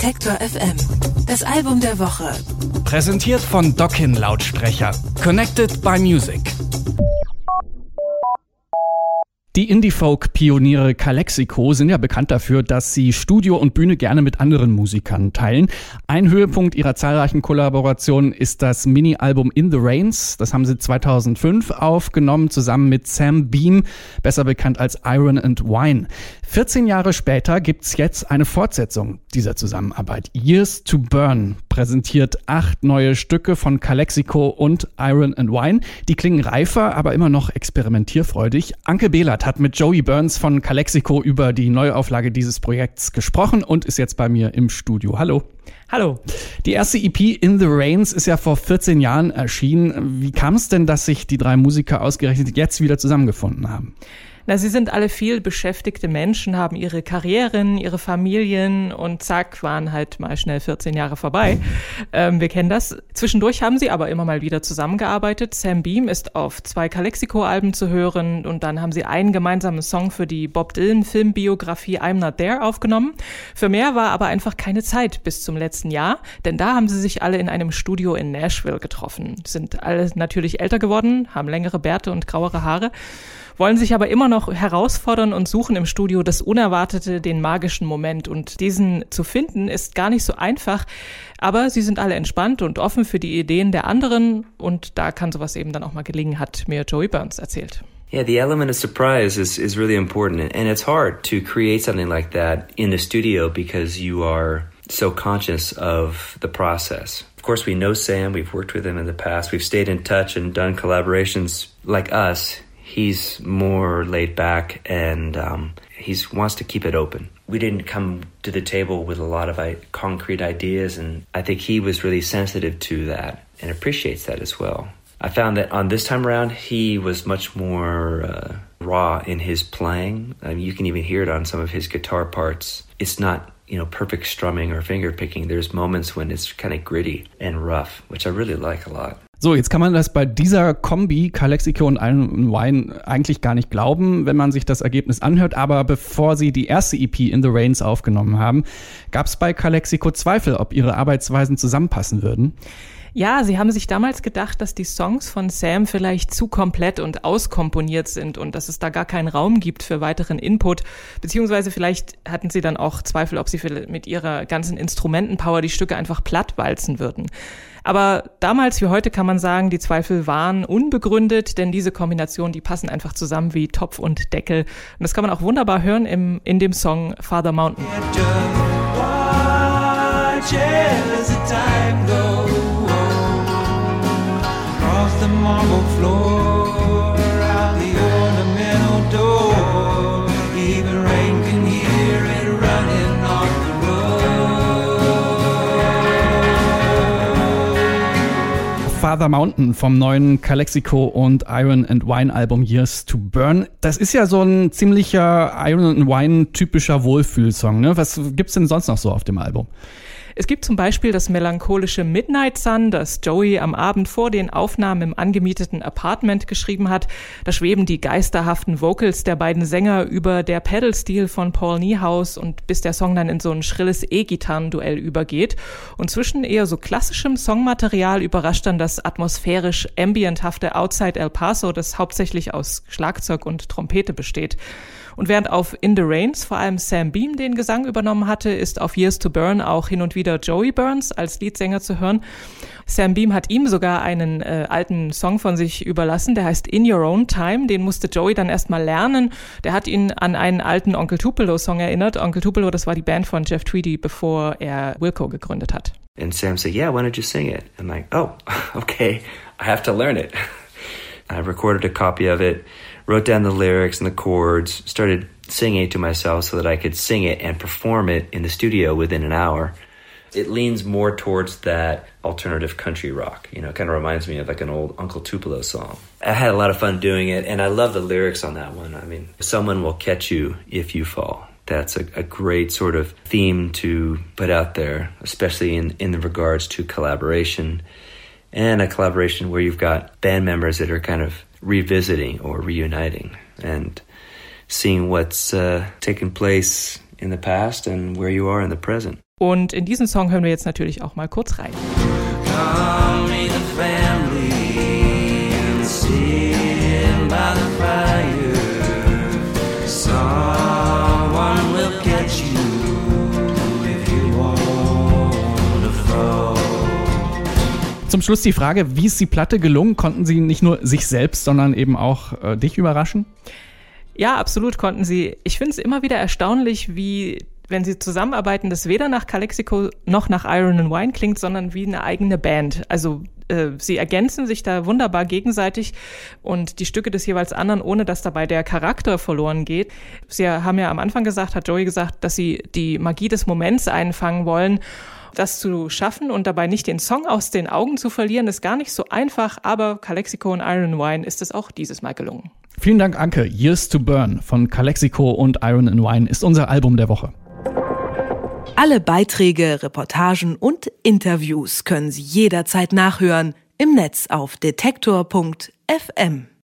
Detektor FM. Das Album der Woche. Präsentiert von Dockin Lautsprecher. Connected by Music. Die Indie-Folk-Pioniere Calexico sind ja bekannt dafür, dass sie Studio und Bühne gerne mit anderen Musikern teilen. Ein Höhepunkt ihrer zahlreichen Kollaborationen ist das Mini-Album In the Rains. Das haben sie 2005 aufgenommen, zusammen mit Sam Beam, besser bekannt als Iron and Wine. 14 Jahre später gibt's jetzt eine Fortsetzung dieser Zusammenarbeit. Years to Burn präsentiert acht neue Stücke von Calexico und Iron and Wine. Die klingen reifer, aber immer noch experimentierfreudig. Anke Behlert hat mit Joey Burns von Calexico über die Neuauflage dieses Projekts gesprochen und ist jetzt bei mir im Studio. Hallo. Hallo. Die erste EP In the Rains ist ja vor 14 Jahren erschienen. Wie kam es denn, dass sich die drei Musiker ausgerechnet jetzt wieder zusammengefunden haben? Na, sie sind alle viel beschäftigte Menschen, haben ihre Karrieren, ihre Familien und zack, waren halt mal schnell 14 Jahre vorbei. Ähm, wir kennen das. Zwischendurch haben sie aber immer mal wieder zusammengearbeitet. Sam Beam ist auf zwei Calexico-Alben zu hören und dann haben sie einen gemeinsamen Song für die Bob Dylan-Filmbiografie I'm Not There aufgenommen. Für mehr war aber einfach keine Zeit bis zum letzten Jahr, denn da haben sie sich alle in einem Studio in Nashville getroffen. Sind alle natürlich älter geworden, haben längere Bärte und grauere Haare wollen sich aber immer noch herausfordern und suchen im Studio das Unerwartete, den magischen Moment. Und diesen zu finden ist gar nicht so einfach, aber sie sind alle entspannt und offen für die Ideen der anderen und da kann sowas eben dann auch mal gelingen, hat mir Joey Burns erzählt. Yeah, the element of surprise is, is really important. And it's hard to create something like that in the studio because you are so conscious of the process. Of course, we know Sam, we've worked with him in the past, we've stayed in touch and done collaborations like us. He's more laid back and um, he wants to keep it open. We didn't come to the table with a lot of concrete ideas, and I think he was really sensitive to that and appreciates that as well. I found that on this time around, he was much more uh, raw in his playing. You can even hear it on some of his guitar parts. It's not you know perfect strumming or finger picking. There's moments when it's kind of gritty and rough, which I really like a lot. So, jetzt kann man das bei dieser Kombi Calexico und Iron Wine eigentlich gar nicht glauben, wenn man sich das Ergebnis anhört. Aber bevor sie die erste EP In the Rains aufgenommen haben, gab es bei Calexico Zweifel, ob ihre Arbeitsweisen zusammenpassen würden. Ja, sie haben sich damals gedacht, dass die Songs von Sam vielleicht zu komplett und auskomponiert sind und dass es da gar keinen Raum gibt für weiteren Input. Beziehungsweise vielleicht hatten sie dann auch Zweifel, ob sie mit ihrer ganzen Instrumentenpower die Stücke einfach plattwalzen würden. Aber damals wie heute kann man sagen, die Zweifel waren unbegründet, denn diese Kombination, die passen einfach zusammen wie Topf und Deckel. Und das kann man auch wunderbar hören im, in dem Song Father Mountain. Road. Father Mountain vom neuen Calexico und Iron and Wine Album Years to Burn. Das ist ja so ein ziemlicher Iron and Wine typischer Wohlfühlsong. Ne? Was gibt's denn sonst noch so auf dem Album? Es gibt zum Beispiel das melancholische Midnight Sun, das Joey am Abend vor den Aufnahmen im angemieteten Apartment geschrieben hat. Da schweben die geisterhaften Vocals der beiden Sänger über der Pedal-Stil von Paul Niehaus und bis der Song dann in so ein schrilles E-Gitarrenduell übergeht. Und zwischen eher so klassischem Songmaterial überrascht dann das atmosphärisch ambienthafte Outside El Paso, das hauptsächlich aus Schlagzeug und Trompete besteht. Und während auf In the Rains vor allem Sam Beam den Gesang übernommen hatte, ist auf Years to Burn auch hin und wieder Joey Burns als Leadsänger zu hören. Sam Beam hat ihm sogar einen äh, alten Song von sich überlassen, der heißt In Your Own Time. Den musste Joey dann erstmal lernen. Der hat ihn an einen alten Onkel Tupelo-Song erinnert. Onkel Tupelo, das war die Band von Jeff Tweedy, bevor er Wilco gegründet hat. And Sam said, yeah, why don't you sing it? I'm like, oh, okay, I have to learn it. I recorded a copy of it. wrote down the lyrics and the chords, started singing it to myself so that I could sing it and perform it in the studio within an hour. It leans more towards that alternative country rock. You know, it kind of reminds me of like an old Uncle Tupelo song. I had a lot of fun doing it, and I love the lyrics on that one. I mean, someone will catch you if you fall. That's a, a great sort of theme to put out there, especially in, in the regards to collaboration and a collaboration where you've got band members that are kind of revisiting or reuniting and seeing what's uh, taken place in the past and where you are in the present. Und in diesen Song hören wir jetzt natürlich auch mal kurz rein. Call Schluss die Frage, wie ist die Platte gelungen? Konnten Sie nicht nur sich selbst, sondern eben auch äh, dich überraschen? Ja, absolut konnten sie. Ich finde es immer wieder erstaunlich, wie wenn sie zusammenarbeiten, das weder nach Calexico noch nach Iron and Wine klingt, sondern wie eine eigene Band. Also äh, sie ergänzen sich da wunderbar gegenseitig und die Stücke des jeweils anderen, ohne dass dabei der Charakter verloren geht. Sie haben ja am Anfang gesagt, hat Joey gesagt, dass sie die Magie des Moments einfangen wollen. Das zu schaffen und dabei nicht den Song aus den Augen zu verlieren, ist gar nicht so einfach, aber Calexico und Iron Wine ist es auch dieses Mal gelungen. Vielen Dank, Anke. Years to Burn von Calexico und Iron and Wine ist unser Album der Woche. Alle Beiträge, Reportagen und Interviews können Sie jederzeit nachhören im Netz auf detektor.fm.